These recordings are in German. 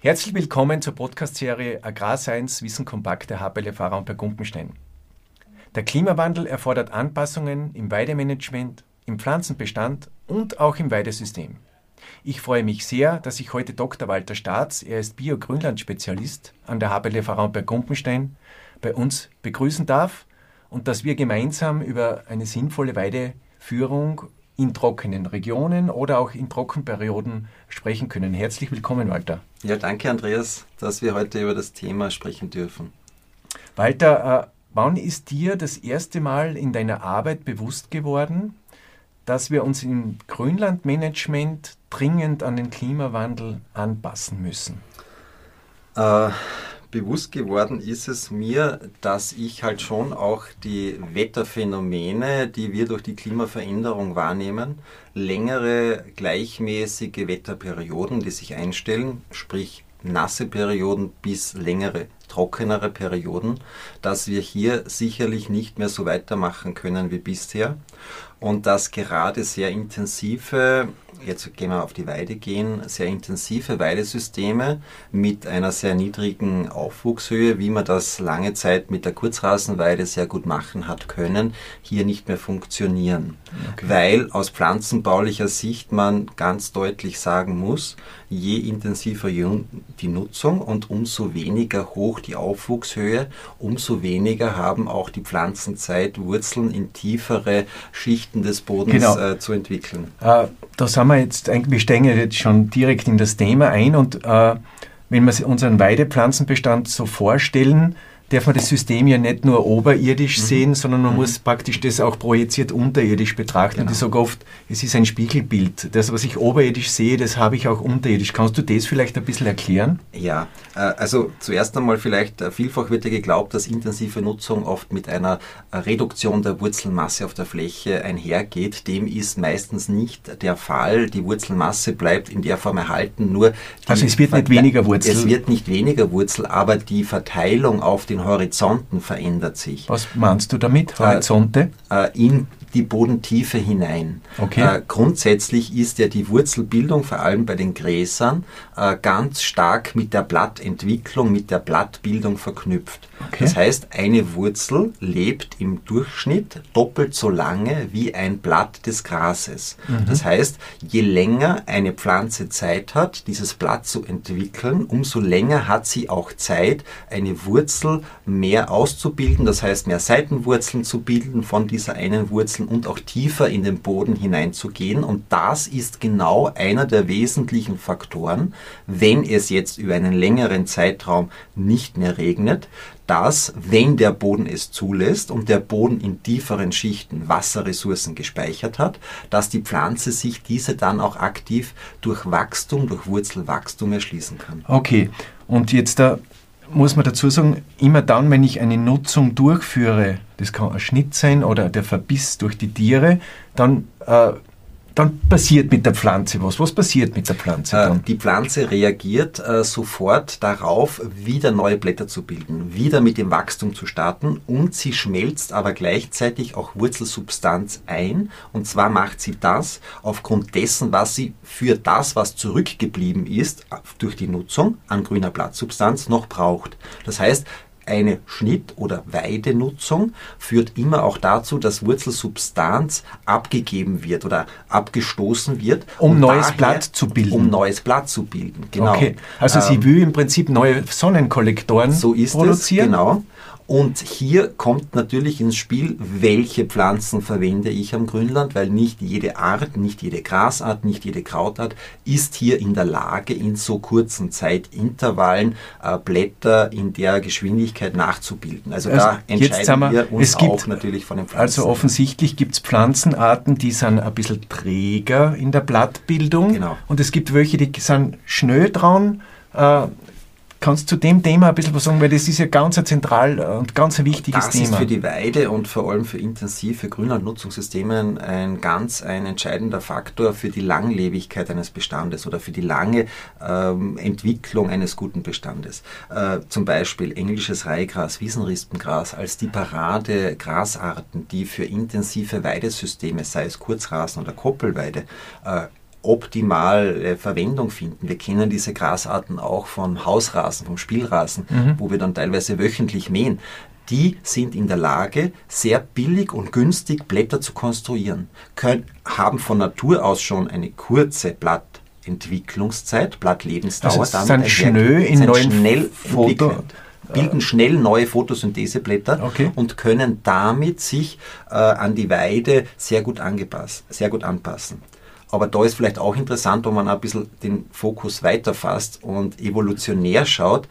Herzlich willkommen zur Podcast-Serie Agrarscience Wissen kompakt der HPL Fahrer und bei Gumpenstein. Der Klimawandel erfordert Anpassungen im Weidemanagement, im Pflanzenbestand und auch im Weidesystem. Ich freue mich sehr, dass ich heute Dr. Walter Staats, er ist Bio-Grünland-Spezialist an der HPL und bei Gumpenstein, bei uns begrüßen darf und dass wir gemeinsam über eine sinnvolle Weideführung in trockenen Regionen oder auch in Trockenperioden sprechen können. Herzlich willkommen, Walter. Ja, danke, Andreas, dass wir heute über das Thema sprechen dürfen. Walter, äh, wann ist dir das erste Mal in deiner Arbeit bewusst geworden, dass wir uns im Grünlandmanagement dringend an den Klimawandel anpassen müssen? Äh, bewusst geworden ist es mir, dass ich halt schon auch die Wetterphänomene, die wir durch die Klimaveränderung wahrnehmen, längere gleichmäßige Wetterperioden, die sich einstellen, sprich nasse Perioden bis längere trockenere Perioden, dass wir hier sicherlich nicht mehr so weitermachen können wie bisher und dass gerade sehr intensive jetzt gehen wir auf die Weide gehen, sehr intensive Weidesysteme mit einer sehr niedrigen Aufwuchshöhe, wie man das lange Zeit mit der Kurzrasenweide sehr gut machen hat können, hier nicht mehr funktionieren. Okay. Weil aus pflanzenbaulicher Sicht man ganz deutlich sagen muss, je intensiver die Nutzung und umso weniger hoch die Aufwuchshöhe, umso weniger haben auch die Pflanzen Zeit, Wurzeln in tiefere Schichten des Bodens genau. äh, zu entwickeln. Äh, da sind wir jetzt, wir steigen jetzt schon direkt in das Thema ein und äh, wenn wir unseren Weidepflanzenbestand so vorstellen, darf man das System ja nicht nur oberirdisch mhm. sehen, sondern man mhm. muss praktisch das auch projiziert unterirdisch betrachten. Genau. Und ich sage oft, es ist ein Spiegelbild. Das, was ich oberirdisch sehe, das habe ich auch unterirdisch. Kannst du das vielleicht ein bisschen erklären? Ja, äh, also zuerst einmal vielleicht, äh, vielfach wird ja geglaubt, dass intensive Nutzung oft mit einer äh, Reduktion der Wurzelmasse auf der Fläche einhergeht. Dem ist meistens nicht der Fall. Die Wurzelmasse bleibt in der Form erhalten, nur also es wird nicht weniger Wurzel. Es wird nicht weniger Wurzel, aber die Verteilung auf den Horizonten verändert sich. Was meinst du damit, Horizonte? Äh, in die Bodentiefe hinein. Okay. Äh, grundsätzlich ist ja die Wurzelbildung, vor allem bei den Gräsern, äh, ganz stark mit der Blattentwicklung, mit der Blattbildung verknüpft. Okay. Das heißt, eine Wurzel lebt im Durchschnitt doppelt so lange wie ein Blatt des Grases. Mhm. Das heißt, je länger eine Pflanze Zeit hat, dieses Blatt zu entwickeln, umso länger hat sie auch Zeit, eine Wurzel mehr auszubilden, das heißt mehr Seitenwurzeln zu bilden von dieser einen Wurzel und auch tiefer in den Boden hineinzugehen. Und das ist genau einer der wesentlichen Faktoren, wenn es jetzt über einen längeren Zeitraum nicht mehr regnet, dass, wenn der Boden es zulässt und der Boden in tieferen Schichten Wasserressourcen gespeichert hat, dass die Pflanze sich diese dann auch aktiv durch Wachstum, durch Wurzelwachstum erschließen kann. Okay, und jetzt da muss man dazu sagen, immer dann, wenn ich eine Nutzung durchführe, das kann ein Schnitt sein oder der Verbiss durch die Tiere, dann äh, dann passiert mit der Pflanze was. Was passiert mit der Pflanze äh, dann? Die Pflanze reagiert äh, sofort darauf, wieder neue Blätter zu bilden, wieder mit dem Wachstum zu starten und sie schmelzt aber gleichzeitig auch Wurzelsubstanz ein. Und zwar macht sie das aufgrund dessen, was sie für das, was zurückgeblieben ist, durch die Nutzung an grüner Blattsubstanz noch braucht. Das heißt, eine Schnitt- oder Weidenutzung führt immer auch dazu, dass Wurzelsubstanz abgegeben wird oder abgestoßen wird. Um neues daher, Blatt zu bilden. Um neues Blatt zu bilden, genau. Okay. Also ähm, sie will im Prinzip neue Sonnenkollektoren so ist produzieren. Es, genau. Und hier kommt natürlich ins Spiel, welche Pflanzen verwende ich am Grünland, weil nicht jede Art, nicht jede Grasart, nicht jede Krautart ist hier in der Lage, in so kurzen Zeitintervallen äh, Blätter in der Geschwindigkeit nachzubilden. Also, also da entscheiden wir, wir uns gibt, auch natürlich von den Pflanzen. Also offensichtlich gibt es Pflanzenarten, die sind ein bisschen träger in der Blattbildung. Genau. Und es gibt welche, die sind schnell dran. Äh, Kannst du zu dem Thema ein bisschen was sagen, weil das ist ja ganz ein zentral und ganz ein wichtiges das Thema. Das ist für die Weide und vor allem für intensive Grünlandnutzungssysteme ein ganz ein entscheidender Faktor für die Langlebigkeit eines Bestandes oder für die lange ähm, Entwicklung eines guten Bestandes. Äh, zum Beispiel englisches Reihgras, Wiesenrispengras als die Parade Grasarten, die für intensive Weidesysteme, sei es Kurzrasen oder Koppelweide, äh, optimal äh, Verwendung finden. Wir kennen diese Grasarten auch vom Hausrasen, vom Spielrasen, mhm. wo wir dann teilweise wöchentlich mähen. Die sind in der Lage, sehr billig und günstig Blätter zu konstruieren, können, haben von Natur aus schon eine kurze Blattentwicklungszeit, Blattlebensdauer. Also es sind schnell in neuen schnell Foto bilden schnell neue Photosyntheseblätter okay. und können damit sich äh, an die Weide sehr gut, angepasst, sehr gut anpassen. Aber da ist vielleicht auch interessant, wenn man ein bisschen den Fokus weiterfasst und evolutionär schaut,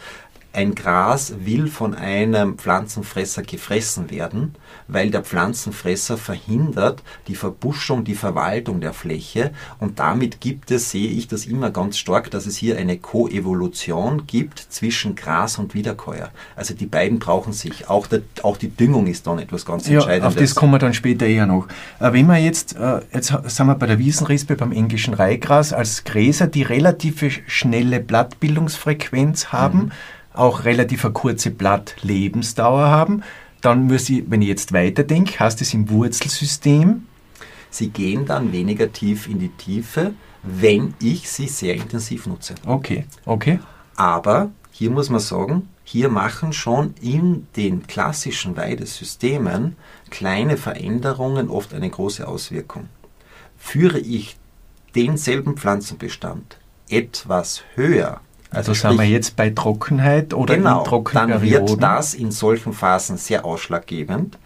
ein Gras will von einem Pflanzenfresser gefressen werden, weil der Pflanzenfresser verhindert die Verbuschung, die Verwaltung der Fläche und damit gibt es, sehe ich das immer ganz stark, dass es hier eine Koevolution gibt zwischen Gras und Wiederkäuer. Also die beiden brauchen sich. Auch, der, auch die Düngung ist dann etwas ganz ja, Entscheidendes. Auf das kommen wir dann später eher noch. Äh, wenn wir jetzt, äh, jetzt sind wir bei der Wiesenrispe, beim englischen Reihgras, als Gräser, die relative schnelle Blattbildungsfrequenz haben, mhm auch relativ eine kurze Blattlebensdauer haben, dann muss ich, wenn ich jetzt weiterdenke, heißt es im Wurzelsystem. Sie gehen dann weniger tief in die Tiefe, wenn ich sie sehr intensiv nutze. Okay, okay. Aber hier muss man sagen, hier machen schon in den klassischen Weidesystemen kleine Veränderungen oft eine große Auswirkung. Führe ich denselben Pflanzenbestand etwas höher also, also sind wir jetzt bei Trockenheit oder genau, in Trockenperioden? Dann wird das in solchen Phasen sehr ausschlaggebend.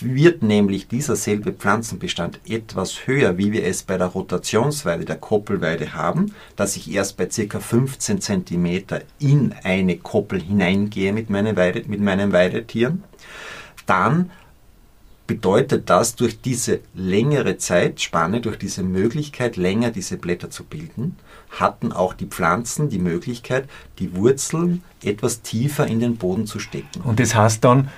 Wird nämlich dieser selbe Pflanzenbestand etwas höher, wie wir es bei der Rotationsweide, der Koppelweide haben, dass ich erst bei ca. 15 cm in eine Koppel hineingehe mit, meine Weide, mit meinen Weidetieren, dann bedeutet das durch diese längere Zeitspanne, durch diese Möglichkeit, länger diese Blätter zu bilden, hatten auch die Pflanzen die Möglichkeit, die Wurzeln etwas tiefer in den Boden zu stecken. Und das heißt dann,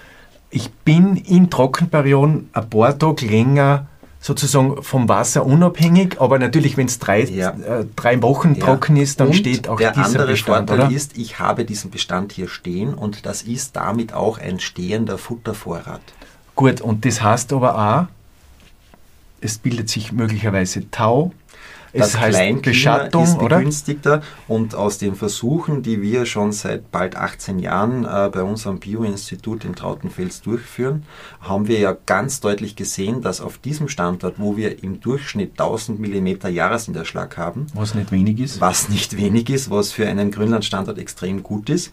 ich bin in Trockenperioden ein paar Tage länger sozusagen vom Wasser unabhängig, aber natürlich, wenn es drei, ja. äh, drei Wochen ja. trocken ist, dann und steht auch der dieser andere Bestand, Vorteil oder? ist, ich habe diesen Bestand hier stehen und das ist damit auch ein stehender Futtervorrat. Gut, und das heißt aber auch, es bildet sich möglicherweise Tau, das es heißt Beschattung, ist begünstigter. Und aus den Versuchen, die wir schon seit bald 18 Jahren äh, bei unserem Bioinstitut in Trautenfels durchführen, haben wir ja ganz deutlich gesehen, dass auf diesem Standort, wo wir im Durchschnitt 1000 mm Jahresniederschlag haben, was nicht wenig ist, was nicht wenig ist, was für einen Grünlandstandort extrem gut ist,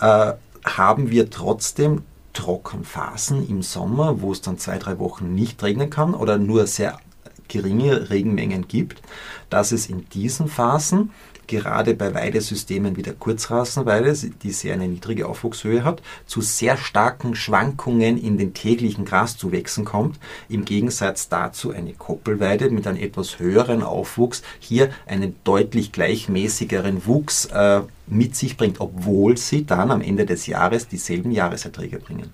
äh, haben wir trotzdem Trockenphasen im Sommer, wo es dann zwei, drei Wochen nicht regnen kann oder nur sehr geringe Regenmengen gibt, dass es in diesen Phasen gerade bei Weidesystemen wie der Kurzrasenweide, die sehr eine niedrige Aufwuchshöhe hat, zu sehr starken Schwankungen in den täglichen Graszuwächsen kommt. Im Gegensatz dazu eine Koppelweide mit einem etwas höheren Aufwuchs hier einen deutlich gleichmäßigeren Wuchs äh, mit sich bringt, obwohl sie dann am Ende des Jahres dieselben Jahreserträge bringen.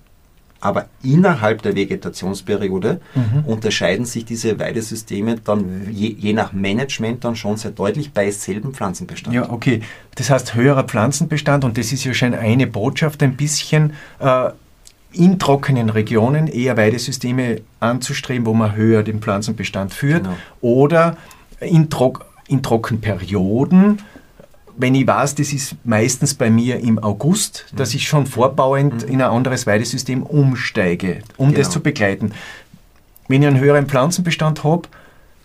Aber innerhalb der Vegetationsperiode mhm. unterscheiden sich diese Weidesysteme dann je, je, nach Management dann schon sehr deutlich bei selben Pflanzenbestand. Ja, okay. Das heißt höherer Pflanzenbestand und das ist ja schon eine Botschaft, ein bisschen äh, in trockenen Regionen eher Weidesysteme anzustreben, wo man höher den Pflanzenbestand führt genau. oder in, Trock in Trockenperioden wenn ich weiß, das ist meistens bei mir im August, dass ich schon vorbauend mhm. in ein anderes Weidesystem umsteige, um genau. das zu begleiten. Wenn ich einen höheren Pflanzenbestand habe,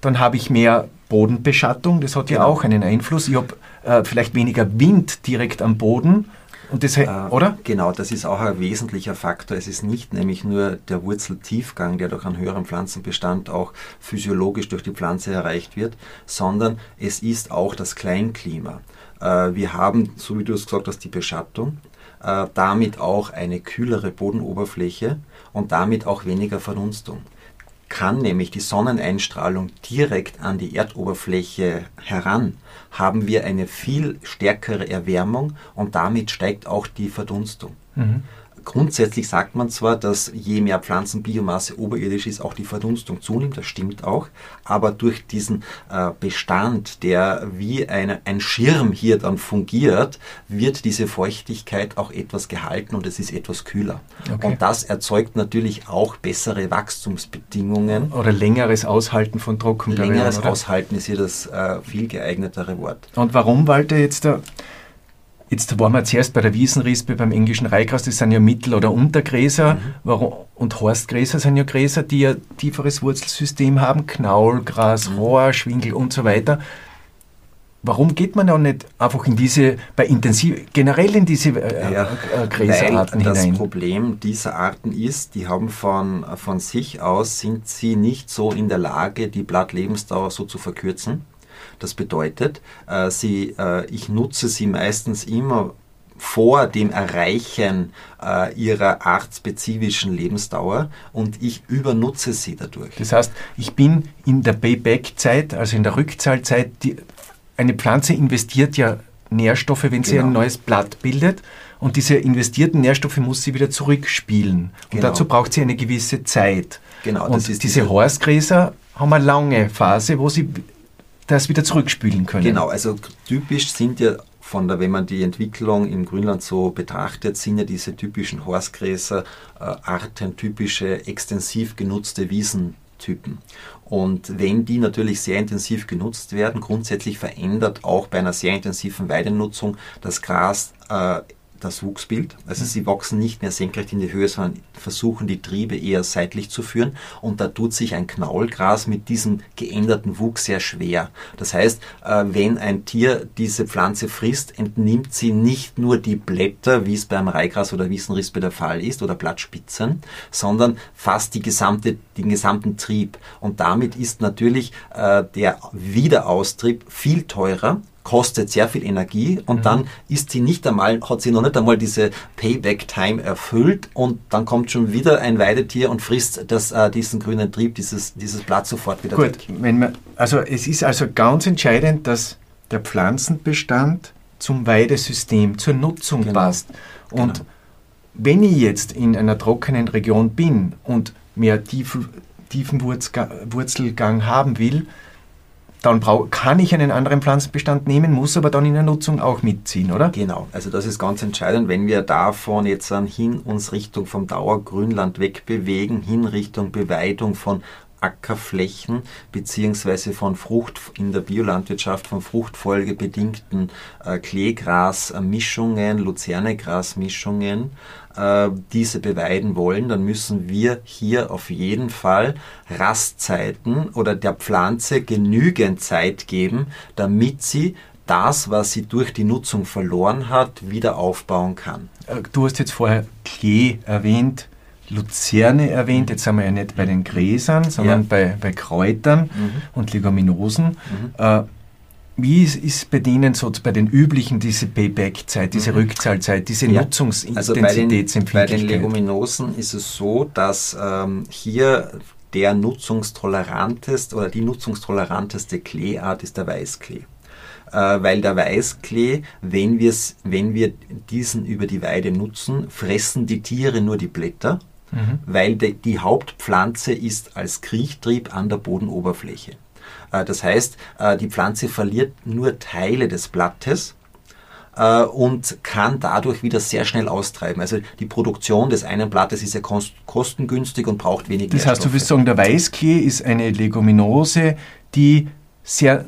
dann habe ich mehr Bodenbeschattung, das hat genau. ja auch einen Einfluss. Ich habe äh, vielleicht weniger Wind direkt am Boden. Und das, äh, oder? Genau, das ist auch ein wesentlicher Faktor. Es ist nicht nämlich nur der Wurzeltiefgang, der durch einen höheren Pflanzenbestand auch physiologisch durch die Pflanze erreicht wird, sondern es ist auch das Kleinklima. Äh, wir haben, so wie du es gesagt hast, die Beschattung, äh, damit auch eine kühlere Bodenoberfläche und damit auch weniger Verdunstung. kann nämlich die Sonneneinstrahlung direkt an die Erdoberfläche heran, haben wir eine viel stärkere Erwärmung und damit steigt auch die Verdunstung. Mhm. Grundsätzlich sagt man zwar, dass je mehr Pflanzenbiomasse oberirdisch ist, auch die Verdunstung zunimmt, das stimmt auch, aber durch diesen äh, Bestand, der wie eine, ein Schirm hier dann fungiert, wird diese Feuchtigkeit auch etwas gehalten und es ist etwas kühler. Okay. Und das erzeugt natürlich auch bessere Wachstumsbedingungen. Oder längeres Aushalten von Trockenperioden. Längeres oder? Aushalten ist hier das äh, viel geeignetere Wort. Und warum, Walter, jetzt da Jetzt waren wir zuerst bei der Wiesenrispe beim englischen Reihgras, das sind ja Mittel- oder Untergräser mhm. und Horstgräser sind ja Gräser, die ja tieferes Wurzelsystem haben, Knaulgras, mhm. Rohr, Schwingel und so weiter. Warum geht man da nicht einfach in diese, bei intensiv, generell in diese äh, ja, äh, Gräserarten weil hinein? Das Problem dieser Arten ist, die haben von, von sich aus, sind sie nicht so in der Lage, die Blattlebensdauer so zu verkürzen. Das bedeutet, äh, sie, äh, ich nutze sie meistens immer vor dem Erreichen äh, ihrer artspezifischen Lebensdauer und ich übernutze sie dadurch. Das heißt, ich bin in der Payback-Zeit, also in der Rückzahlzeit, die, eine Pflanze investiert ja Nährstoffe, wenn sie genau. ein neues Blatt bildet. Und diese investierten Nährstoffe muss sie wieder zurückspielen. Und genau. dazu braucht sie eine gewisse Zeit. Genau, und diese, diese Horstgräser haben eine lange Phase, wo sie das wieder zurückspülen können. Genau, also typisch sind ja von der, wenn man die Entwicklung im Grünland so betrachtet, sind ja diese typischen Horstgräser äh, artentypische, extensiv genutzte Wiesentypen. Und wenn die natürlich sehr intensiv genutzt werden, grundsätzlich verändert auch bei einer sehr intensiven Weidenutzung das Gras äh, das Wuchsbild. Also sie wachsen nicht mehr senkrecht in die Höhe, sondern versuchen die Triebe eher seitlich zu führen. Und da tut sich ein Knaulgras mit diesem geänderten Wuchs sehr schwer. Das heißt, äh, wenn ein Tier diese Pflanze frisst, entnimmt sie nicht nur die Blätter, wie es beim Reigras oder Wiesenrispe der Fall ist, oder Blattspitzen, sondern fast die gesamte, den gesamten Trieb. Und damit ist natürlich äh, der Wiederaustrieb viel teurer kostet sehr viel Energie und mhm. dann ist sie nicht einmal, hat sie noch nicht einmal diese Payback-Time erfüllt und dann kommt schon wieder ein Weidetier und frisst das, äh, diesen grünen Trieb, dieses, dieses Blatt sofort wieder Gut, weg. Wenn man, also es ist also ganz entscheidend, dass der Pflanzenbestand zum Weidesystem, zur Nutzung genau. passt. Und genau. wenn ich jetzt in einer trockenen Region bin und mehr tief, tiefen Wurzelgang haben will, dann kann ich einen anderen Pflanzenbestand nehmen, muss aber dann in der Nutzung auch mitziehen, oder? Genau, also das ist ganz entscheidend, wenn wir davon jetzt hin uns Richtung vom Dauergrünland wegbewegen, hin Richtung Beweidung von Ackerflächen beziehungsweise von Frucht in der Biolandwirtschaft von fruchtfolgebedingten äh, Kleegrasmischungen, Luzernegrasmischungen äh, diese beweiden wollen, dann müssen wir hier auf jeden Fall Rastzeiten oder der Pflanze genügend Zeit geben, damit sie das, was sie durch die Nutzung verloren hat, wieder aufbauen kann. Äh, du hast jetzt vorher Klee erwähnt. Luzerne erwähnt, jetzt sind wir ja nicht bei den Gräsern, sondern ja. bei, bei Kräutern mhm. und Leguminosen. Mhm. Äh, wie ist, ist bei denen so bei den üblichen diese Payback-Zeit, diese mhm. Rückzahlzeit, diese ja. Nutzungsintensitätsempfindlichkeit? Also bei den, bei den Leguminosen ist es so, dass ähm, hier der nutzungstoleranteste oder die nutzungstoleranteste Kleeart ist der Weißklee äh, weil der Weißklee, wenn, wenn wir diesen über die Weide nutzen, fressen die Tiere nur die Blätter, mhm. weil de, die Hauptpflanze ist als Kriechtrieb an der Bodenoberfläche. Äh, das heißt, äh, die Pflanze verliert nur Teile des Blattes äh, und kann dadurch wieder sehr schnell austreiben. Also die Produktion des einen Blattes ist ja kostengünstig und braucht wenig Das heißt, du willst sagen, der Weißklee ist eine Leguminose, die sehr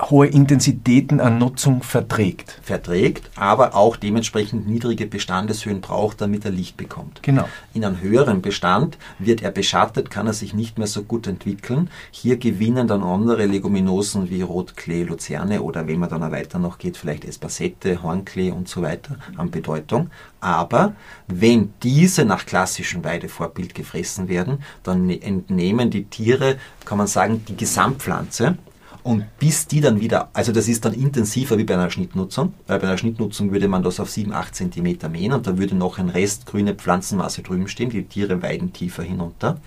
hohe Intensitäten an Nutzung verträgt. Verträgt, aber auch dementsprechend niedrige Bestandeshöhen braucht, damit er Licht bekommt. Genau. In einem höheren Bestand wird er beschattet, kann er sich nicht mehr so gut entwickeln. Hier gewinnen dann andere Leguminosen wie Rotklee, Luzerne oder wenn man dann weiter noch geht, vielleicht Espasette, Hornklee und so weiter an Bedeutung. Aber wenn diese nach klassischem Weidevorbild gefressen werden, dann entnehmen die Tiere, kann man sagen, die Gesamtpflanze und bis die dann wieder, also das ist dann intensiver wie bei einer Schnittnutzung, weil bei einer Schnittnutzung würde man das auf 7, 8 cm mähen und da würde noch ein Rest grüne Pflanzenmasse drüben stehen, die Tiere weiden tiefer hinunter.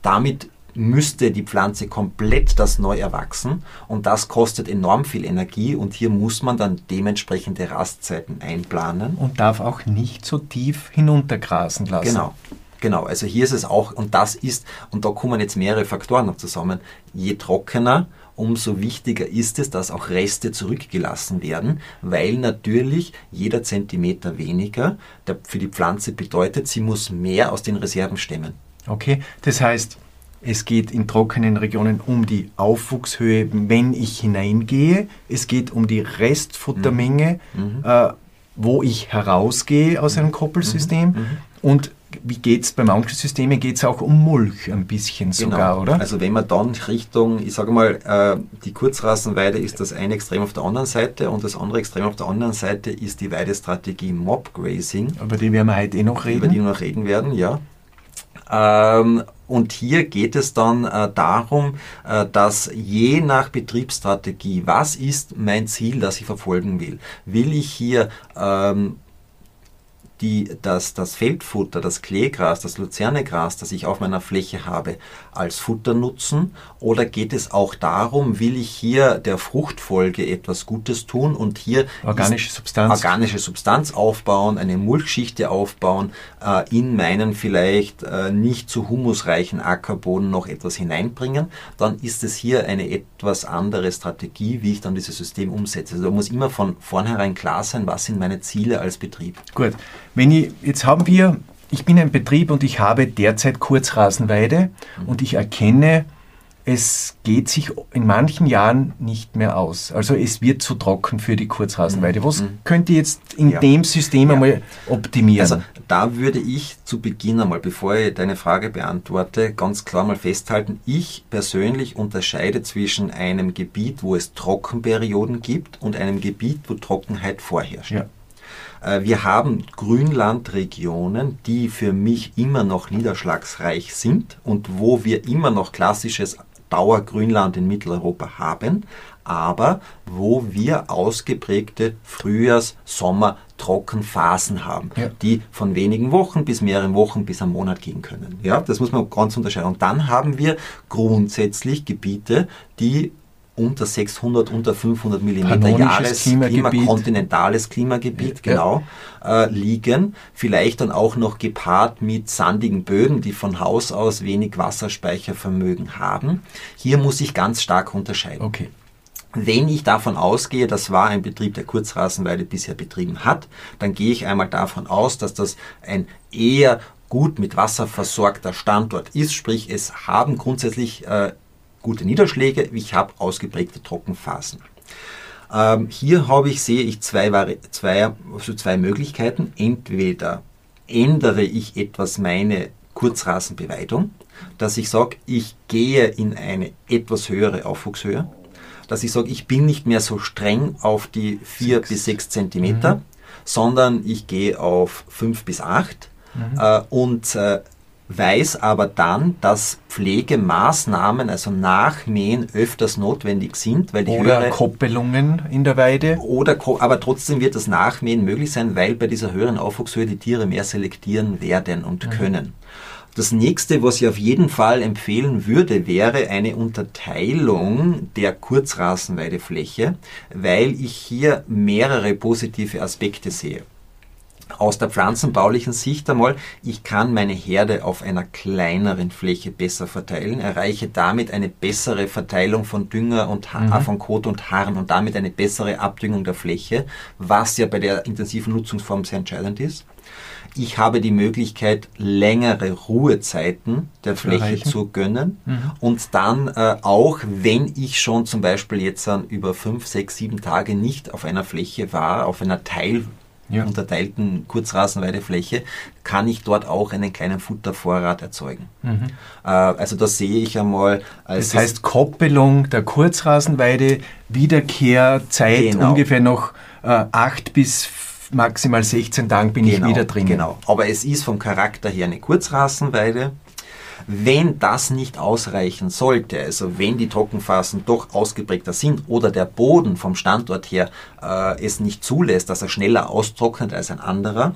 Damit müsste die Pflanze komplett das neu erwachsen und das kostet enorm viel Energie und hier muss man dann dementsprechende Rastzeiten einplanen. Und darf auch nicht so tief hinuntergrasen lassen. Genau. Genau, also hier ist es auch, und das ist, und da kommen jetzt mehrere Faktoren noch zusammen, je trockener, umso wichtiger ist es, dass auch Reste zurückgelassen werden, weil natürlich jeder Zentimeter weniger für die Pflanze bedeutet, sie muss mehr aus den Reserven stemmen. Okay, das heißt, es geht in trockenen Regionen um die Aufwuchshöhe, wenn ich hineingehe. Es geht um die Restfuttermenge, mhm. äh, wo ich herausgehe aus einem mhm. Koppelsystem. Mhm. Und wie geht es bei manchen Systemen? Geht es auch um Mulch ein bisschen genau. sogar, oder? Also wenn man dann Richtung, ich sage mal, äh, die Kurzrasenweide ist das eine Extrem auf der anderen Seite und das andere Extrem auf der anderen Seite ist die Weidestrategie Mob Grazing. Über die werden wir heute eh noch reden. Über die wir noch reden werden, ja. Ähm, und hier geht es dann äh, darum, äh, dass je nach Betriebsstrategie, was ist mein Ziel, das ich verfolgen will? Will ich hier ähm, die, das, das Feldfutter, das Kleegras, das Luzernegras, das ich auf meiner Fläche habe, als Futter nutzen? Oder geht es auch darum, will ich hier der Fruchtfolge etwas Gutes tun und hier organische Substanz, organische Substanz aufbauen, eine Mulchschichte aufbauen, äh, in meinen vielleicht äh, nicht zu humusreichen Ackerboden noch etwas hineinbringen? Dann ist es hier eine etwas andere Strategie, wie ich dann dieses System umsetze. Also da muss immer von vornherein klar sein, was sind meine Ziele als Betrieb. Gut. Wenn ich, jetzt haben wir, ich bin ein Betrieb und ich habe derzeit Kurzrasenweide mhm. und ich erkenne, es geht sich in manchen Jahren nicht mehr aus. Also es wird zu trocken für die Kurzrasenweide. Was mhm. könnt ihr jetzt in ja. dem System ja. einmal optimieren? Also da würde ich zu Beginn einmal, bevor ich deine Frage beantworte, ganz klar mal festhalten, ich persönlich unterscheide zwischen einem Gebiet, wo es Trockenperioden gibt und einem Gebiet, wo Trockenheit vorherrscht. Ja. Äh, wir haben Grünlandregionen, die für mich immer noch niederschlagsreich sind und wo wir immer noch klassisches Dauergrünland in Mitteleuropa haben, aber wo wir ausgeprägte Frühjahrs-, Sommer-, Trockenphasen haben, ja. die von wenigen Wochen bis mehreren Wochen bis einem Monat gehen können. Ja, das muss man ganz unterscheiden. Und dann haben wir grundsätzlich Gebiete, die unter 600, unter 500 Millimeter Jahresklima, kontinentales Klimagebiet, ja. genau, äh, liegen. Vielleicht dann auch noch gepaart mit sandigen Böden, die von Haus aus wenig Wasserspeichervermögen haben. Hier muss ich ganz stark unterscheiden. Okay. Wenn ich davon ausgehe, das war ein Betrieb, der Kurzrasenweide bisher betrieben hat, dann gehe ich einmal davon aus, dass das ein eher gut mit Wasser versorgter Standort ist, sprich es haben grundsätzlich äh, gute Niederschläge, ich habe ausgeprägte Trockenphasen. Ähm, hier habe ich, sehe ich zwei, zwei, also zwei Möglichkeiten. Entweder ändere ich etwas meine Kurzrasenbeweidung, dass ich sage, ich gehe in eine etwas höhere Aufwuchshöhe, dass ich sage, ich bin nicht mehr so streng auf die 4 bis 6 Zentimeter, mhm. sondern ich gehe auf 5 bis 8 mhm. äh, und äh, weiß aber dann, dass Pflegemaßnahmen, also Nachmähen, öfters notwendig sind, weil die oder höhere Koppelungen in der Weide. Oder, aber trotzdem wird das Nachmähen möglich sein, weil bei dieser höheren Aufwuchshöhe die Tiere mehr selektieren werden und mhm. können. Das nächste, was ich auf jeden Fall empfehlen würde, wäre eine Unterteilung der Kurzrasenweidefläche, weil ich hier mehrere positive Aspekte sehe aus der pflanzenbaulichen Sicht einmal, ich kann meine Herde auf einer kleineren Fläche besser verteilen, erreiche damit eine bessere Verteilung von Dünger und mhm. von Kot und Harn und damit eine bessere Abdüngung der Fläche, was ja bei der intensiven Nutzungsform sehr entscheidend ist. Ich habe die Möglichkeit, längere Ruhezeiten der Fläche erreichen. zu gönnen mhm. und dann äh, auch, wenn ich schon zum Beispiel jetzt an über fünf, sechs, sieben Tage nicht auf einer Fläche war, auf einer Teil ja. unterteilten Kurzrasenweidefläche, kann ich dort auch einen kleinen Futtervorrat erzeugen. Mhm. Äh, also das sehe ich einmal als... Das heißt Koppelung der Kurzrasenweide, Wiederkehrzeit genau. ungefähr noch äh, acht bis maximal 16 Tagen bin genau, ich wieder drin. Genau, aber es ist vom Charakter her eine Kurzrasenweide. Wenn das nicht ausreichen sollte, also wenn die Trockenphasen doch ausgeprägter sind oder der Boden vom Standort her äh, es nicht zulässt, dass er schneller austrocknet als ein anderer,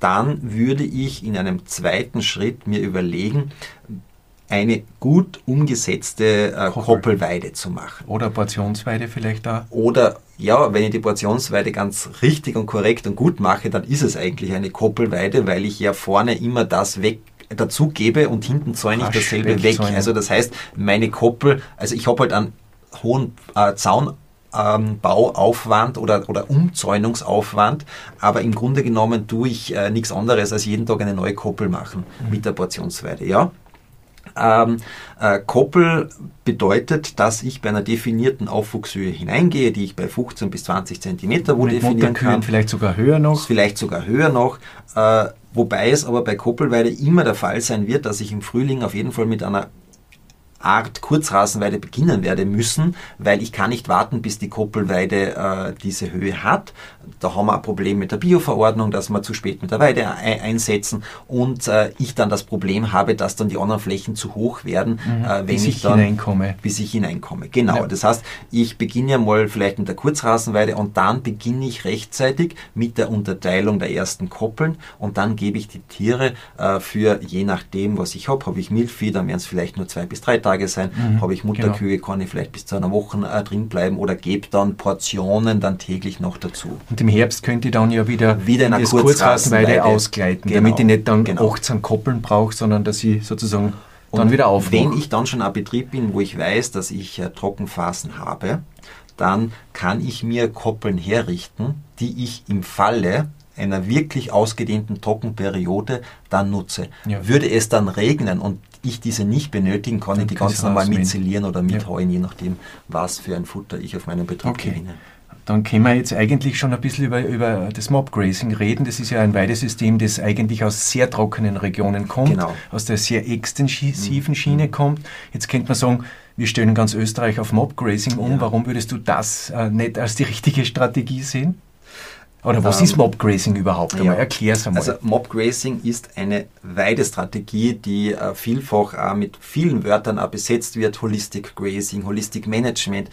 dann würde ich in einem zweiten Schritt mir überlegen, eine gut umgesetzte äh, Koppel. Koppelweide zu machen. Oder Portionsweide vielleicht da. Oder ja, wenn ich die Portionsweide ganz richtig und korrekt und gut mache, dann ist es eigentlich eine Koppelweide, weil ich ja vorne immer das weg dazu gebe und hinten zäune ich dasselbe weg. Also das heißt, meine Koppel, also ich habe halt einen hohen äh, Zaun ähm, Bauaufwand oder, oder Umzäunungsaufwand, aber im Grunde genommen tue ich äh, nichts anderes als jeden Tag eine neue Koppel machen mhm. mit der Portionsweide. Ja? Ähm, äh, Koppel bedeutet, dass ich bei einer definierten Aufwuchshöhe hineingehe, die ich bei 15 bis 20 Zentimeter wo definieren kann. Vielleicht sogar höher noch. Vielleicht sogar höher noch. Äh, wobei es aber bei Koppelweide immer der Fall sein wird, dass ich im Frühling auf jeden Fall mit einer Art Kurzrasenweide beginnen werde müssen, weil ich kann nicht warten, bis die Koppelweide äh, diese Höhe hat. Da haben wir ein Problem mit der Bioverordnung, dass wir zu spät mit der Weide einsetzen und äh, ich dann das Problem habe, dass dann die anderen Flächen zu hoch werden, mhm, äh, wenn bis ich, dann hineinkomme. bis ich hineinkomme. Genau. Ja. Das heißt, ich beginne ja mal vielleicht mit der Kurzrasenweide und dann beginne ich rechtzeitig mit der Unterteilung der ersten Koppeln und dann gebe ich die Tiere äh, für je nachdem, was ich habe. Habe ich Milchvieh, dann werden es vielleicht nur zwei bis drei Tage Tage sein. Mhm, Habe ich Mutterkühe, genau. kann ich vielleicht bis zu einer Woche äh, drin bleiben oder gebe dann Portionen dann täglich noch dazu. Und im Herbst könnte ich dann ja wieder, wieder in das Kurzrasenweide ausgleiten, genau, damit ich nicht dann genau. 18 Koppeln brauche, sondern dass ich sozusagen und dann wieder aufmache. Wenn ich dann schon ein Betrieb bin, wo ich weiß, dass ich äh, Trockenphasen habe, dann kann ich mir Koppeln herrichten, die ich im Falle einer wirklich ausgedehnten Trockenperiode dann nutze. Ja. Würde es dann regnen und ich diese nicht benötigen, kann ich die ganz normal mitzelieren oder mithauen, ja. je nachdem, was für ein Futter ich auf meinem Betrieb okay. gewinne. Dann können wir jetzt eigentlich schon ein bisschen über, über das Mobgrazing reden. Das ist ja ein Weidesystem, das eigentlich aus sehr trockenen Regionen kommt, genau. aus der sehr extensiven mhm. Schiene kommt. Jetzt könnte man sagen, wir stellen ganz Österreich auf Mobgrazing um. Ja. Warum würdest du das äh, nicht als die richtige Strategie sehen? Oder was ähm, ist Mobgrazing überhaupt? Ja. Erklär es einmal. Also Mobgrazing ist eine Weidestrategie, die äh, vielfach auch mit vielen Wörtern auch besetzt wird. Holistic Grazing, Holistic Management.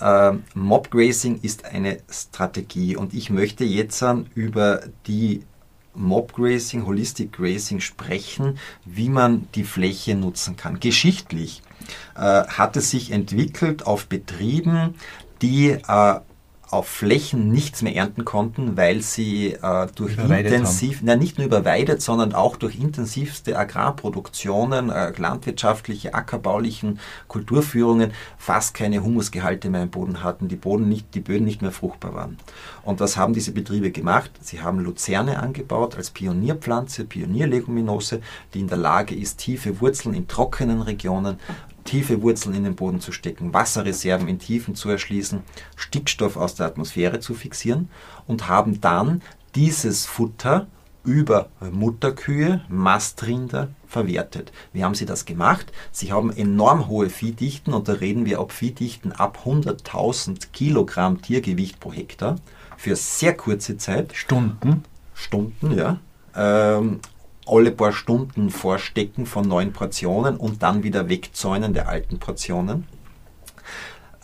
Äh, Mobgrazing ist eine Strategie und ich möchte jetzt äh, über die Mobgrazing, Holistic Grazing sprechen, wie man die Fläche nutzen kann. Geschichtlich äh, hat es sich entwickelt auf Betrieben, die äh, auf Flächen nichts mehr ernten konnten, weil sie äh, durch intensiv, na, nicht nur überweidet, sondern auch durch intensivste Agrarproduktionen, äh, landwirtschaftliche, ackerbaulichen Kulturführungen fast keine Humusgehalte mehr im Boden hatten, die, Boden nicht, die Böden nicht mehr fruchtbar waren. Und was haben diese Betriebe gemacht? Sie haben Luzerne angebaut als Pionierpflanze, Pionierleguminose, die in der Lage ist, tiefe Wurzeln in trockenen Regionen tiefe Wurzeln in den Boden zu stecken, Wasserreserven in Tiefen zu erschließen, Stickstoff aus der Atmosphäre zu fixieren und haben dann dieses Futter über Mutterkühe, Mastrinder verwertet. Wie haben sie das gemacht? Sie haben enorm hohe Viehdichten und da reden wir ab Viehdichten ab 100.000 Kilogramm Tiergewicht pro Hektar für sehr kurze Zeit. Stunden? Stunden, ja. Ähm, alle paar Stunden vorstecken von neuen Portionen und dann wieder wegzäunen der alten Portionen.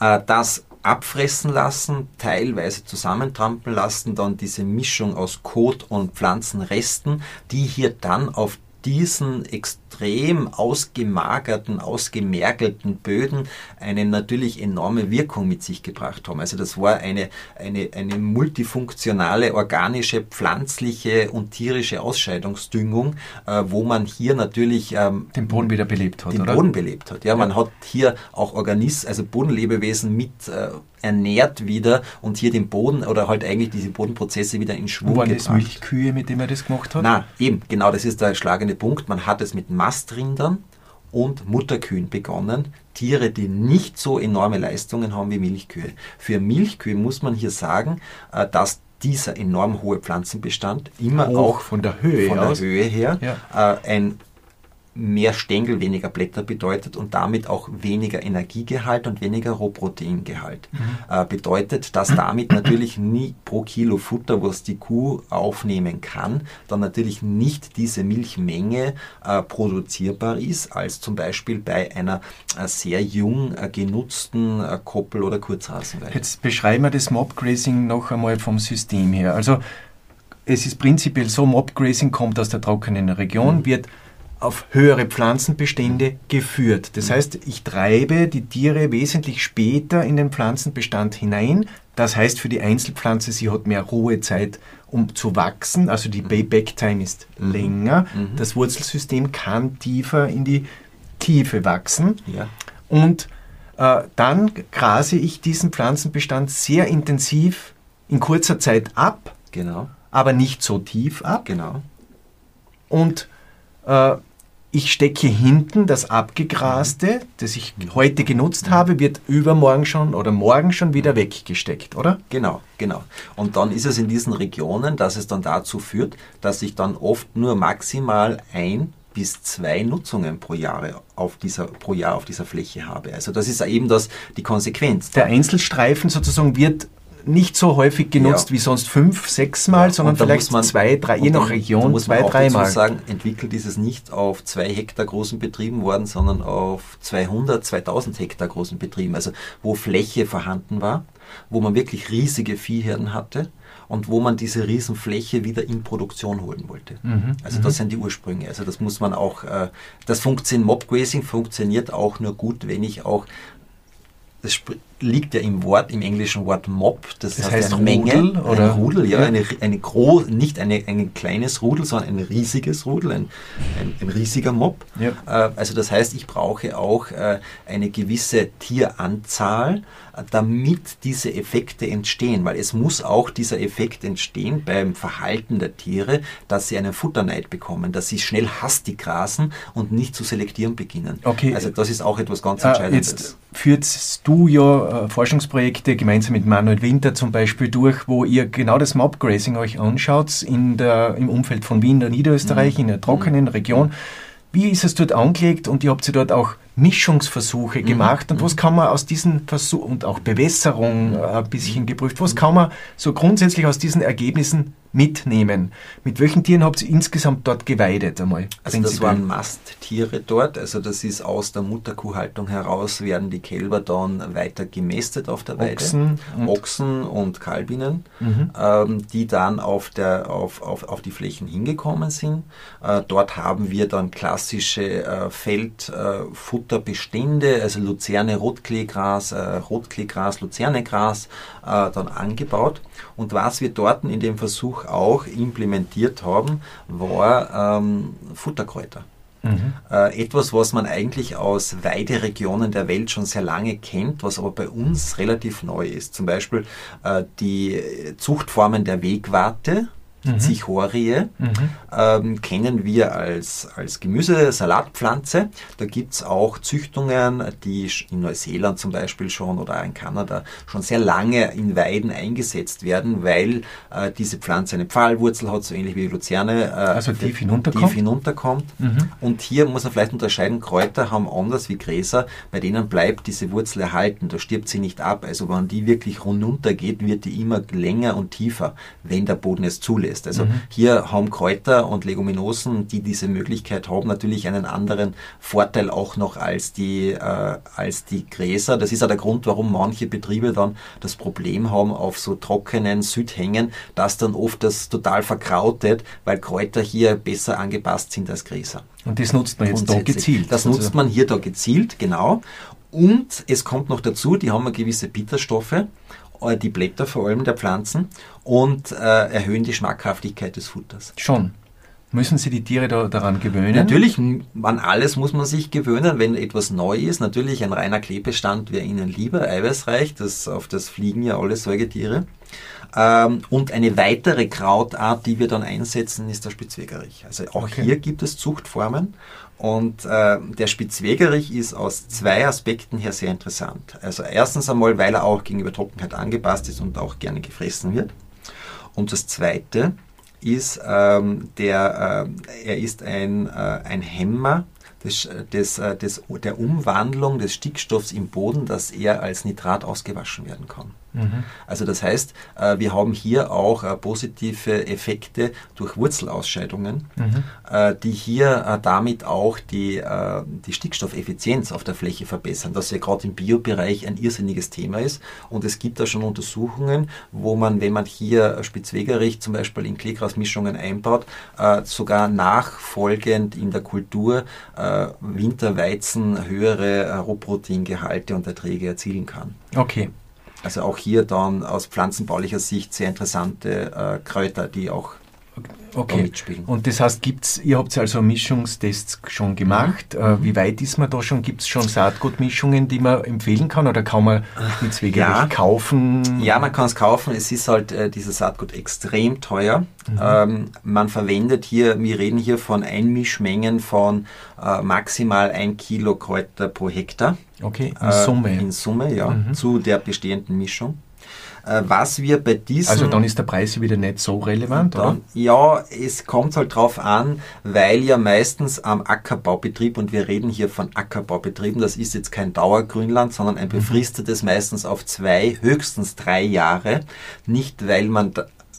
Äh, das abfressen lassen, teilweise zusammentrampeln lassen, dann diese Mischung aus Kot und Pflanzenresten, die hier dann auf diesen extrem ausgemagerten, ausgemergelten Böden eine natürlich enorme Wirkung mit sich gebracht haben. Also das war eine, eine, eine multifunktionale, organische, pflanzliche und tierische Ausscheidungsdüngung, äh, wo man hier natürlich ähm, den Boden wieder belebt hat. Den oder? Boden belebt hat. Ja, ja, man hat hier auch Organismen, also Bodenlebewesen mit äh, ernährt wieder und hier den Boden oder halt eigentlich diese Bodenprozesse wieder in Schwung Waren gebracht. das Milchkühe, mit denen er das gemacht hat? Na, eben, genau, das ist der schlagende Punkt. Man hat es mit Mastrindern und Mutterkühen begonnen. Tiere, die nicht so enorme Leistungen haben wie Milchkühe. Für Milchkühe muss man hier sagen, äh, dass dieser enorm hohe Pflanzenbestand immer Hoch auch von der Höhe, von der Höhe her ja. Äh, ein mehr Stängel, weniger Blätter bedeutet und damit auch weniger Energiegehalt und weniger Rohproteingehalt. Mhm. Äh, bedeutet, dass damit natürlich nie pro Kilo Futter, was die Kuh aufnehmen kann, dann natürlich nicht diese Milchmenge äh, produzierbar ist, als zum Beispiel bei einer äh, sehr jung äh, genutzten äh, Koppel- oder Kurzhasenweide. Jetzt beschreiben wir das Mobgrazing noch einmal vom System her. Also es ist prinzipiell so, Mobgrazing kommt aus der trockenen Region, mhm. wird auf höhere Pflanzenbestände geführt. Das heißt, ich treibe die Tiere wesentlich später in den Pflanzenbestand hinein. Das heißt für die Einzelpflanze, sie hat mehr Ruhezeit, um zu wachsen. Also die Payback-Time ist länger. Mhm. Das Wurzelsystem kann tiefer in die Tiefe wachsen. Ja. Und äh, dann grase ich diesen Pflanzenbestand sehr intensiv in kurzer Zeit ab. Genau. Aber nicht so tief ab. Genau. Und äh, ich stecke hinten das Abgegraste, das ich heute genutzt habe, wird übermorgen schon oder morgen schon wieder weggesteckt, oder? Genau, genau. Und dann ist es in diesen Regionen, dass es dann dazu führt, dass ich dann oft nur maximal ein bis zwei Nutzungen pro Jahr auf dieser, pro Jahr auf dieser Fläche habe. Also das ist eben das, die Konsequenz. Der Einzelstreifen sozusagen wird nicht so häufig genutzt ja. wie sonst fünf, sechs Mal, ja, sondern vielleicht man, zwei, drei, je nach Region, muss zwei, drei Mal. sagen, entwickelt ist es nicht auf zwei Hektar großen Betrieben worden, sondern auf 200, 2000 Hektar großen Betrieben, also wo Fläche vorhanden war, wo man wirklich riesige Viehherden hatte und wo man diese Riesenfläche wieder in Produktion holen wollte. Mhm. Also das mhm. sind die Ursprünge. Also das muss man auch, äh, das funktioniert, Mobgrazing funktioniert auch nur gut, wenn ich auch das liegt ja im Wort, im englischen Wort Mob, das, das heißt, eine Menge, oder? ein Rudel, ja, ja. Eine, eine groß, nicht eine, ein kleines Rudel, sondern ein riesiges Rudel, ein, ein, ein riesiger Mob. Ja. Äh, also das heißt, ich brauche auch äh, eine gewisse Tieranzahl, damit diese Effekte entstehen, weil es muss auch dieser Effekt entstehen beim Verhalten der Tiere, dass sie einen Futterneid bekommen, dass sie schnell hastig grasen und nicht zu selektieren beginnen. Okay. Also das ist auch etwas ganz ah, Entscheidendes. Jetzt führst du ja äh, Forschungsprojekte gemeinsam mit Manuel Winter zum Beispiel durch, wo ihr genau das Mobgrazing euch anschaut in der, im Umfeld von Wien, der Niederösterreich, mhm. in der trockenen Region. Wie ist es dort angelegt und ihr habt sie dort auch Mischungsversuche mhm. gemacht und was mhm. kann man aus diesen Versuchen und auch Bewässerung äh, ein bisschen geprüft, was kann man so grundsätzlich aus diesen Ergebnissen mitnehmen. Mit welchen Tieren habt ihr insgesamt dort geweidet einmal? Also das waren Masttiere dort, also das ist aus der Mutterkuhhaltung heraus werden die Kälber dann weiter gemästet auf der Weide. Ochsen und, Ochsen und Kalbinnen, mhm. ähm, die dann auf, der, auf, auf, auf die Flächen hingekommen sind. Äh, dort haben wir dann klassische äh, Feldfutterbestände, äh, also Luzerne Rotkleegras, äh, Rotkleegras, Luzernegras äh, dann angebaut. Und was wir dort in dem Versuch auch implementiert haben, war ähm, Futterkräuter. Mhm. Äh, etwas, was man eigentlich aus Weideregionen der Welt schon sehr lange kennt, was aber bei uns relativ neu ist. Zum Beispiel äh, die Zuchtformen der Wegwarte, die mhm. Zichorie mhm. ähm, kennen wir als, als Gemüsesalatpflanze. Da gibt es auch Züchtungen, die in Neuseeland zum Beispiel schon oder in Kanada schon sehr lange in Weiden eingesetzt werden, weil äh, diese Pflanze eine Pfahlwurzel hat, so ähnlich wie Luzerne. Äh, also tief hinunterkommt. Tief hinunterkommt. Mhm. Und hier muss man vielleicht unterscheiden, Kräuter haben anders wie Gräser, bei denen bleibt diese Wurzel erhalten, da stirbt sie nicht ab. Also wenn die wirklich runter geht, wird die immer länger und tiefer, wenn der Boden es zulässt lässt. Also mhm. hier haben Kräuter und Leguminosen, die diese Möglichkeit haben, natürlich einen anderen Vorteil auch noch als die, äh, als die Gräser. Das ist auch der Grund, warum manche Betriebe dann das Problem haben auf so trockenen Südhängen, dass dann oft das total verkrautet, weil Kräuter hier besser angepasst sind als Gräser. Und das nutzt man jetzt da gezielt. Das nutzt man hier da gezielt, genau. Und es kommt noch dazu, die haben gewisse Bitterstoffe die Blätter vor allem der Pflanzen und äh, erhöhen die Schmackhaftigkeit des Futters. Schon. Müssen Sie die Tiere da, daran gewöhnen? Natürlich, an alles muss man sich gewöhnen, wenn etwas neu ist. Natürlich, ein reiner Klebestand wäre Ihnen lieber, eiweißreich, das, auf das fliegen ja alle Säugetiere. Ähm, und eine weitere Krautart, die wir dann einsetzen, ist der Spitzwegerich. Also auch okay. hier gibt es Zuchtformen und äh, der Spitzwegerich ist aus zwei Aspekten her sehr interessant. Also erstens einmal, weil er auch gegenüber Trockenheit angepasst ist und auch gerne gefressen wird. Und das zweite ist, ähm, der, äh, er ist ein, äh, ein Hämmer des, des, des, der Umwandlung des Stickstoffs im Boden, dass er als Nitrat ausgewaschen werden kann. Mhm. Also das heißt, äh, wir haben hier auch äh, positive Effekte durch Wurzelausscheidungen, mhm. Äh, die hier damit auch die, die Stickstoffeffizienz auf der Fläche verbessern, das ja gerade im Biobereich ein irrsinniges Thema ist. Und es gibt da schon Untersuchungen, wo man, wenn man hier Spitzwegerich zum Beispiel in Kleegrasmischungen einbaut, sogar nachfolgend in der Kultur Winterweizen höhere Rohproteingehalte und Erträge erzielen kann. Okay. Also auch hier dann aus pflanzenbaulicher Sicht sehr interessante äh, Kräuter, die auch okay. mitspielen. Und das heißt, gibt's, ihr habt also Mischungstests schon gemacht. Mhm. Äh, wie weit ist man da schon? Gibt es schon Saatgutmischungen, die man empfehlen kann oder kann man mit Zwegerich ja. kaufen? Ja, man kann es kaufen. Es ist halt äh, dieses Saatgut extrem teuer. Mhm. Ähm, man verwendet hier, wir reden hier von Einmischmengen von äh, maximal ein Kilo Kräuter pro Hektar. Okay, in Summe. in Summe, ja, mhm. zu der bestehenden Mischung. Äh, was wir bei diesem... Also dann ist der Preis wieder nicht so relevant, dann, oder? Ja, es kommt halt drauf an, weil ja meistens am Ackerbaubetrieb, und wir reden hier von Ackerbaubetrieben, das ist jetzt kein Dauergrünland, sondern ein mhm. befristetes, meistens auf zwei, höchstens drei Jahre. Nicht, weil man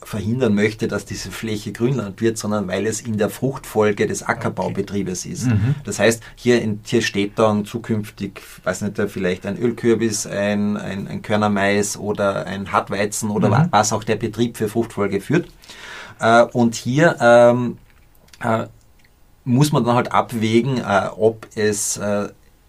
verhindern möchte, dass diese Fläche Grünland wird, sondern weil es in der Fruchtfolge des Ackerbaubetriebes ist. Mhm. Das heißt, hier, in, hier steht dann zukünftig, weiß nicht, vielleicht ein Ölkürbis, ein, ein, ein Körnermais oder ein Hartweizen oder mhm. was auch der Betrieb für Fruchtfolge führt. Äh, und hier ähm, äh, muss man dann halt abwägen, äh, ob es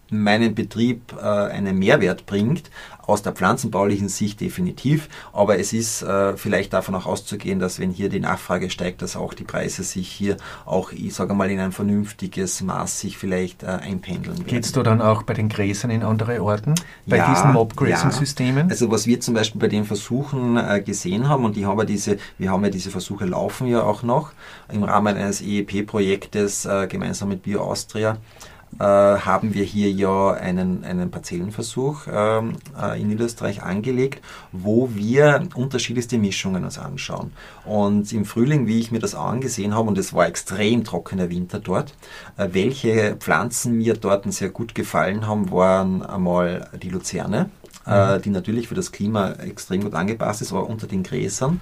meinen Betrieb äh, einen Mehrwert bringt, aus der pflanzenbaulichen Sicht definitiv, aber es ist äh, vielleicht davon auch auszugehen, dass wenn hier die Nachfrage steigt, dass auch die Preise sich hier auch, ich sage mal, in ein vernünftiges Maß sich vielleicht äh, einpendeln werden. Geht's du dann auch bei den Gräsern in andere Orten, bei ja, diesen Mob-Grazing-Systemen? Ja. Also was wir zum Beispiel bei den Versuchen äh, gesehen haben, und die haben ja diese, wir haben ja diese Versuche laufen ja auch noch im Rahmen eines EEP-Projektes äh, gemeinsam mit Bio Austria, äh, haben wir hier ja einen, einen Parzellenversuch ähm, äh, in Niederösterreich angelegt, wo wir unterschiedlichste Mischungen uns anschauen. Und im Frühling, wie ich mir das angesehen habe, und es war extrem trockener Winter dort, äh, welche Pflanzen mir dort sehr gut gefallen haben, waren einmal die Luzerne, äh, mhm. die natürlich für das Klima extrem gut angepasst ist, aber unter den Gräsern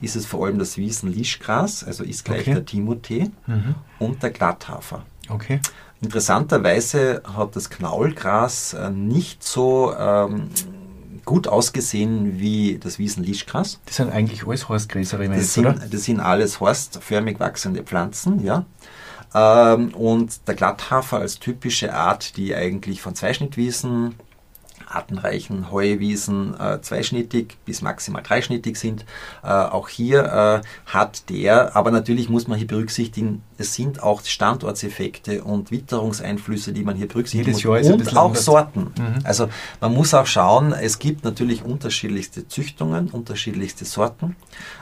ist es vor allem das Wiesen-Lischgras, also ist gleich okay. der Timothy mhm. und der Glatthafer. Okay. Interessanterweise hat das Knaulgras äh, nicht so ähm, gut ausgesehen wie das Wiesenlischgras. Das sind eigentlich alles Horstgräser, das sind, oder? Das sind alles horstförmig wachsende Pflanzen, ja. Ähm, und der Glatthafer als typische Art, die eigentlich von Zweischnittwiesen artenreichen Heuwiesen äh, zweischnittig bis maximal dreischnittig sind. Äh, auch hier äh, hat der, aber natürlich muss man hier berücksichtigen, es sind auch Standortseffekte und Witterungseinflüsse, die man hier berücksichtigen Jedes muss. Jahr und auch Sorten. Mhm. Also man muss auch schauen, es gibt natürlich unterschiedlichste Züchtungen, unterschiedlichste Sorten.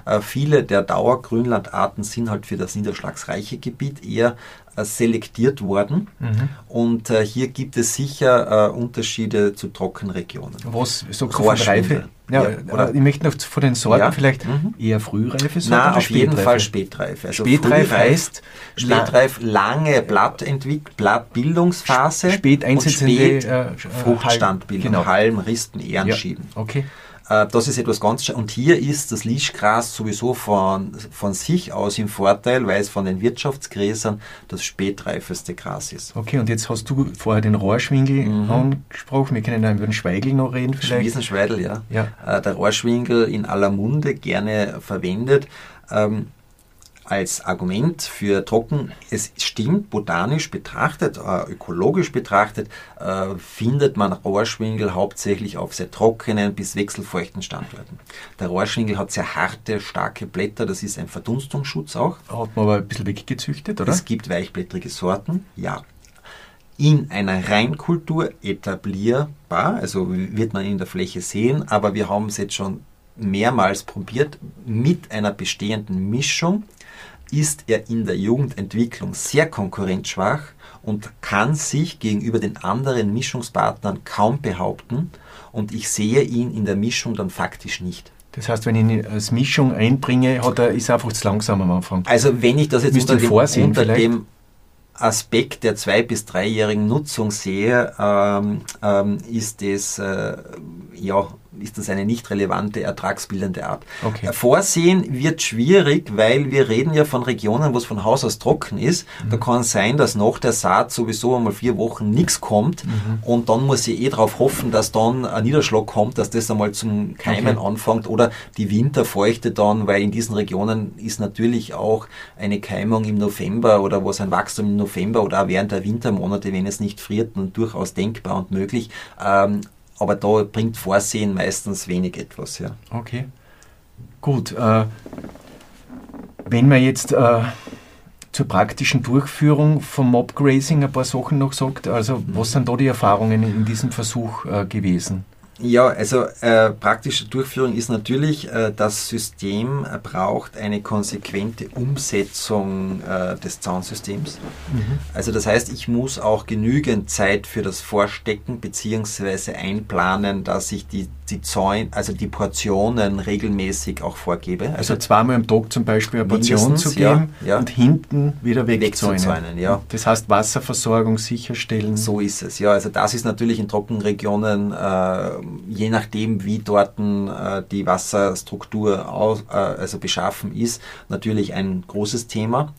Äh, viele der Dauergrünlandarten sind halt für das niederschlagsreiche Gebiet eher selektiert worden. Mhm. Und äh, hier gibt es sicher äh, Unterschiede zu Trockenregionen. Was sagst du von Reife? Ja, ja, oder ich möchte noch von den Sorten ja. vielleicht mhm. eher frühreife Sorten Nein, auf jeden Fall Spätreife. Also Spätreif heißt Spätreif lange Blattentwick Blattbildungsphase spät einsetzende spät äh, Fruchtstandbildung, genau. Halm, Rispen, Ehrenschieben. Ja. Okay. Äh, das ist etwas ganz Und hier ist das Lischgras sowieso von, von sich aus im Vorteil, weil es von den Wirtschaftsgräsern das spätreifeste Gras ist. Okay, und jetzt hast du vorher den Rohrschwingel mhm. angesprochen. Wir können da über den Schweigel noch reden vielleicht. Wiesenschweidel, ja. ja. Äh, der Rohrschwingel in aller Munde gerne verwendet. Ähm, als Argument für trocken. Es stimmt, botanisch betrachtet, äh, ökologisch betrachtet, äh, findet man Rohrschwingel hauptsächlich auf sehr trockenen bis wechselfeuchten Standorten. Der Rohrschwingel hat sehr harte, starke Blätter, das ist ein Verdunstungsschutz auch. Hat man aber ein bisschen weggezüchtet, oder? Es gibt weichblättrige Sorten, ja. In einer Reinkultur etablierbar, also wird man in der Fläche sehen, aber wir haben es jetzt schon mehrmals probiert mit einer bestehenden Mischung ist er in der Jugendentwicklung sehr konkurrenzschwach und kann sich gegenüber den anderen Mischungspartnern kaum behaupten und ich sehe ihn in der Mischung dann faktisch nicht. Das heißt, wenn ich ihn als Mischung einbringe, hat er, ist er einfach zu langsam am Anfang. Also wenn ich das jetzt unter, dem, unter dem, Aspekt der zwei- bis dreijährigen Nutzung sehe, ähm, ähm, ist es äh, ja ist das eine nicht relevante ertragsbildende Art. Okay. Vorsehen wird schwierig, weil wir reden ja von Regionen, wo es von Haus aus trocken ist. Mhm. Da kann es sein, dass nach der Saat sowieso einmal vier Wochen nichts kommt mhm. und dann muss ich eh darauf hoffen, dass dann ein Niederschlag kommt, dass das einmal zum Keimen okay. anfängt oder die Winterfeuchte dann, weil in diesen Regionen ist natürlich auch eine Keimung im November oder was ein Wachstum im November oder auch während der Wintermonate, wenn es nicht friert, und durchaus denkbar und möglich. Ähm, aber da bringt Vorsehen meistens wenig etwas. Ja. Okay. Gut. Äh, wenn man jetzt äh, zur praktischen Durchführung vom Mobgrazing ein paar Sachen noch sagt, also was sind da die Erfahrungen in diesem Versuch äh, gewesen? Ja, also äh, praktische Durchführung ist natürlich, äh, das System braucht eine konsequente Umsetzung äh, des Zaunsystems. Mhm. Also das heißt, ich muss auch genügend Zeit für das Vorstecken bzw. einplanen, dass ich die die Zäun, also die Portionen regelmäßig auch vorgebe. Also, also zweimal am Tag zum Beispiel eine Portion zu geben ja, ja. und hinten wieder wegzäunen. wegzuzäunen. Ja. Das heißt Wasserversorgung sicherstellen. So ist es, ja. Also das ist natürlich in Trockenregionen, äh, je nachdem wie dort äh, die Wasserstruktur aus, äh, also beschaffen ist, natürlich ein großes Thema.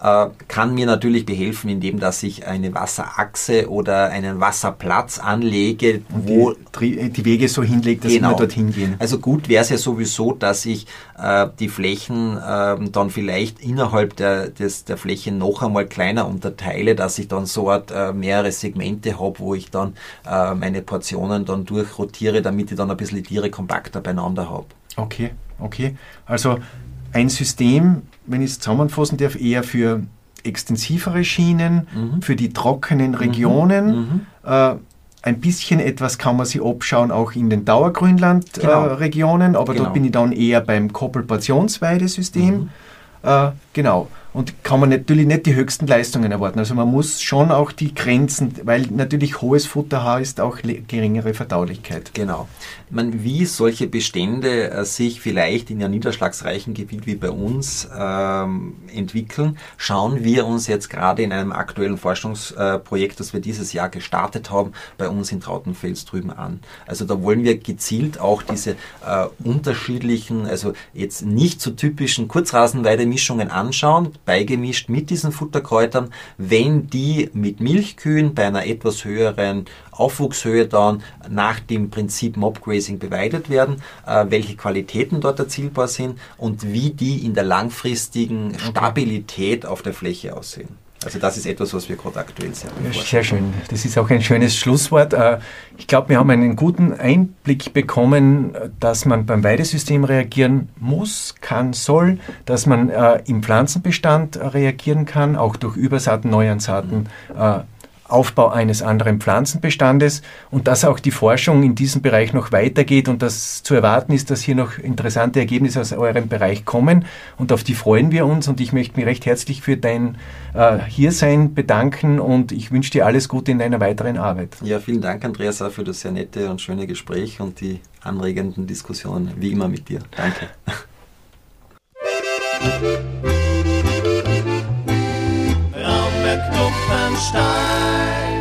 Äh, kann mir natürlich behelfen, indem dass ich eine Wasserachse oder einen Wasserplatz anlege, wo die, die, Wege so hinlegt, dass genau. wir dorthin gehen. Also gut wäre es ja sowieso, dass ich äh, die Flächen äh, dann vielleicht innerhalb der, des, der Fläche noch einmal kleiner unterteile, dass ich dann so Art, äh, mehrere Segmente habe, wo ich dann äh, meine Portionen dann durchrotiere, damit ich dann ein bisschen die Tiere kompakter beieinander habe. Okay, okay. Also ein System, wenn ich es zusammenfassen darf, eher für extensivere Schienen, mhm. für die trockenen mhm. Regionen. Mhm. Äh, ein bisschen etwas kann man sich abschauen, auch in den Dauergrünland-Regionen, genau. äh, aber genau. dort bin ich dann eher beim Koppelportionsweidesystem. Mhm. Äh, genau und kann man natürlich nicht die höchsten Leistungen erwarten. Also man muss schon auch die Grenzen, weil natürlich hohes Futter heißt auch geringere Verdaulichkeit. Genau. Man, wie solche Bestände äh, sich vielleicht in einem niederschlagsreichen Gebiet wie bei uns ähm, entwickeln, schauen wir uns jetzt gerade in einem aktuellen Forschungsprojekt, äh, das wir dieses Jahr gestartet haben, bei uns in Trautenfels drüben an. Also da wollen wir gezielt auch diese äh, unterschiedlichen, also jetzt nicht so typischen Kurzrasenweidemischungen anschauen, beigemischt mit diesen Futterkräutern, wenn die mit Milchkühen bei einer etwas höheren Aufwuchshöhe dann nach dem Prinzip Mobgrazing beweidet werden, äh, welche Qualitäten dort erzielbar sind und wie die in der langfristigen Stabilität auf der Fläche aussehen. Also das ist etwas, was wir gerade aktuell sehr ja, Sehr schön. Das ist auch ein schönes Schlusswort. Äh, ich glaube, wir haben einen guten Einblick bekommen, dass man beim Weidesystem reagieren muss, kann, soll, dass man äh, im Pflanzenbestand reagieren kann, auch durch Übersaaten, Neuansaaten, äh, Aufbau eines anderen Pflanzenbestandes und dass auch die Forschung in diesem Bereich noch weitergeht und dass zu erwarten ist, dass hier noch interessante Ergebnisse aus eurem Bereich kommen und auf die freuen wir uns und ich möchte mich recht herzlich für dein äh, Hiersein bedanken und ich wünsche dir alles Gute in deiner weiteren Arbeit. Ja, vielen Dank Andreas auch für das sehr nette und schöne Gespräch und die anregenden Diskussionen, wie immer mit dir. Danke. Frankenstein.